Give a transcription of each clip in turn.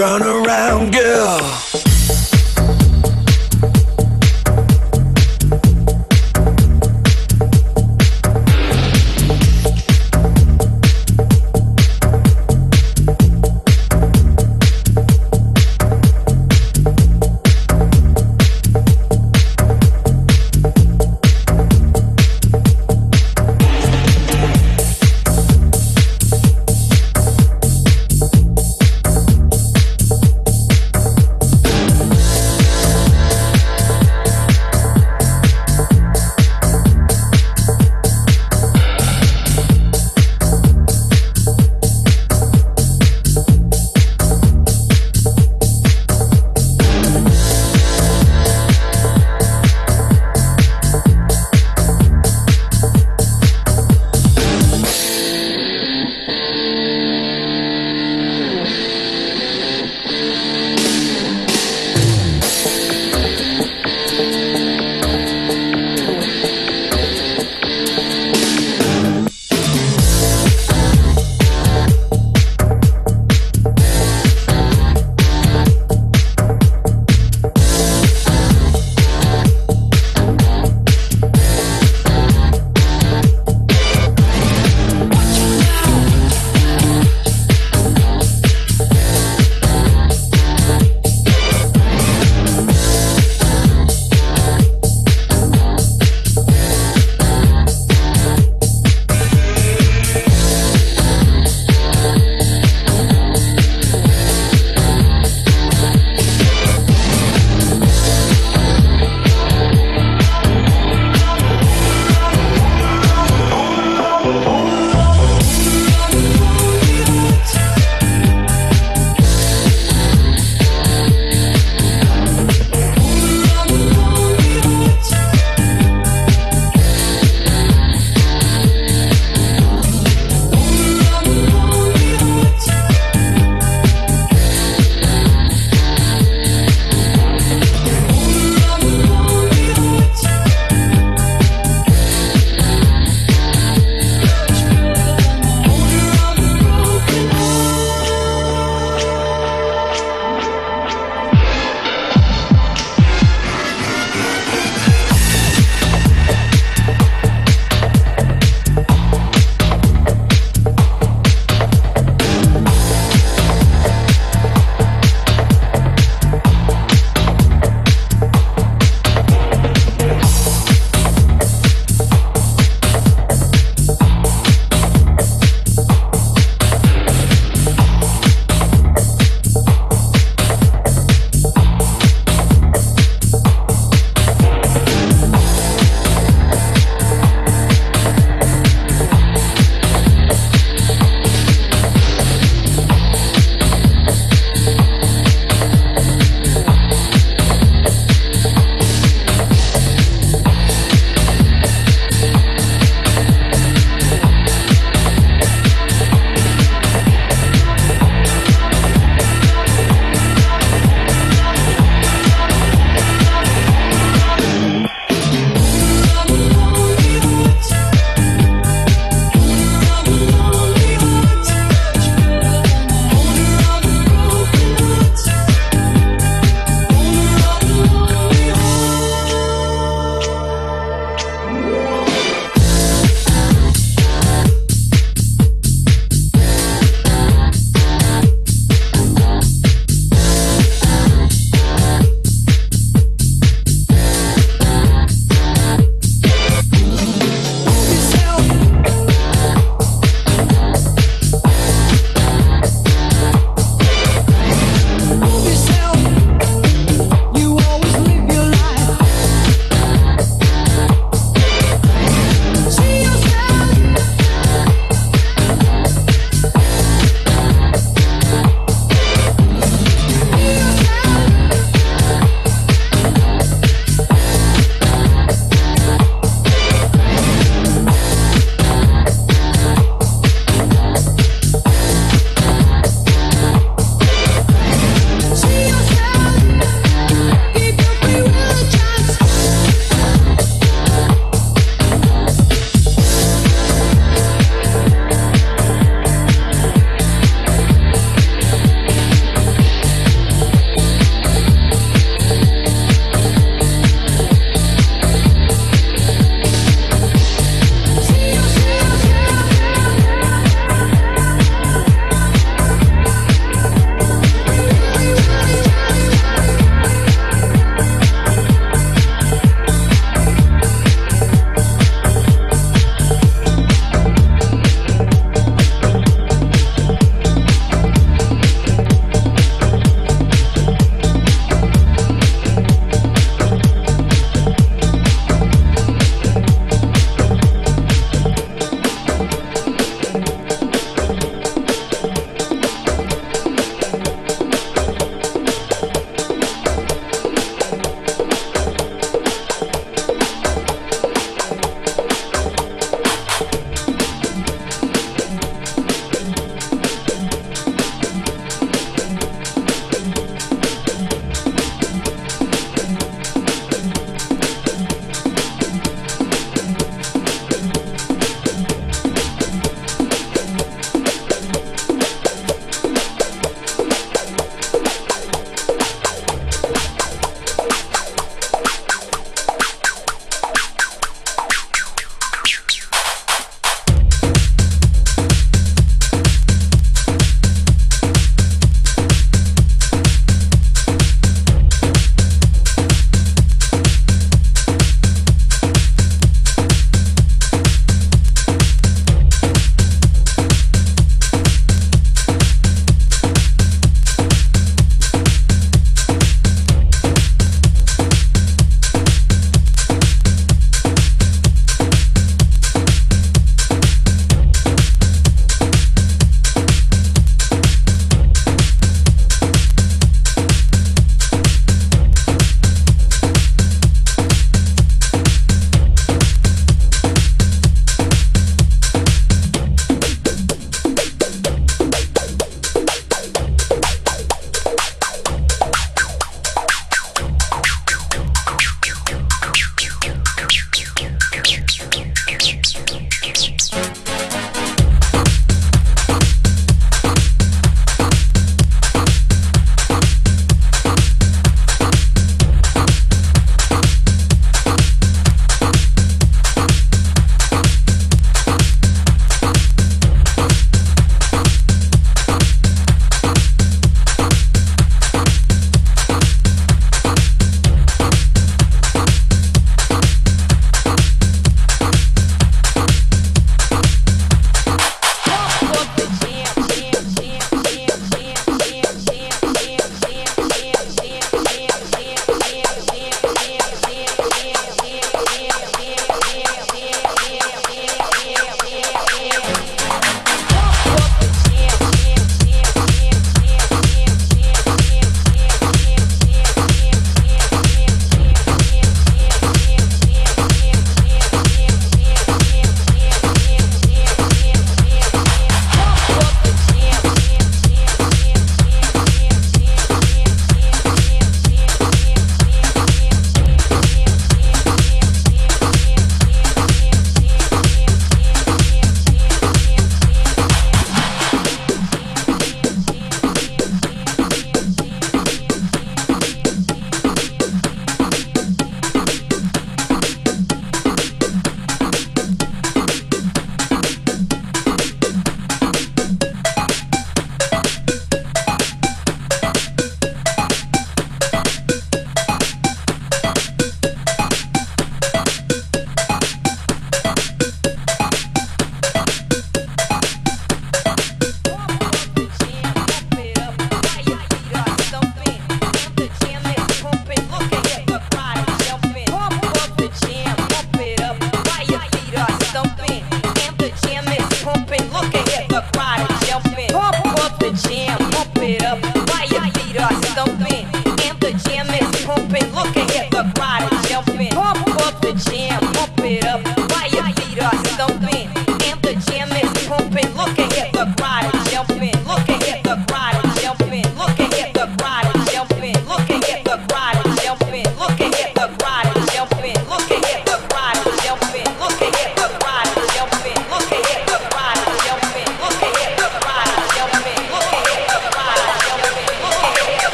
for a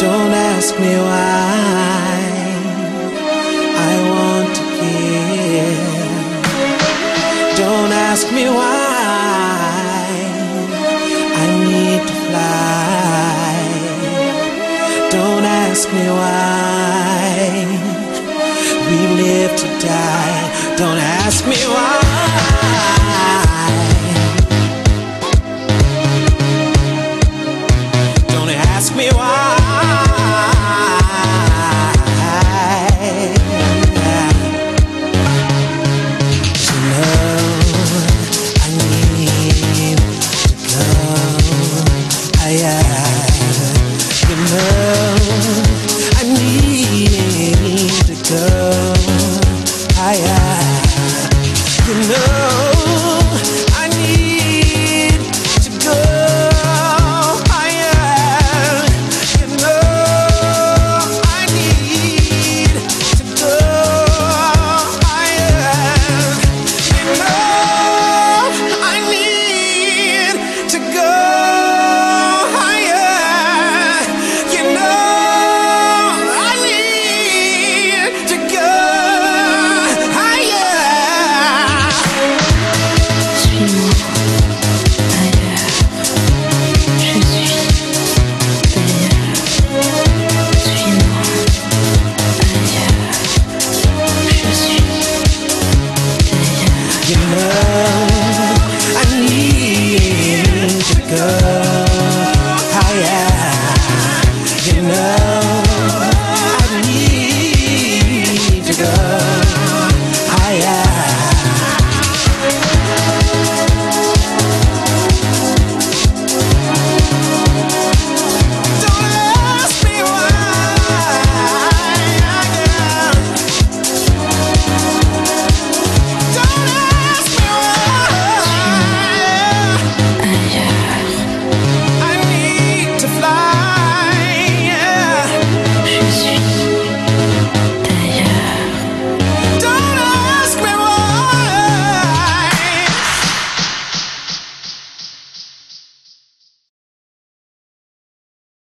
Don't ask me why I want to give. Don't ask me why I need to fly. Don't ask me why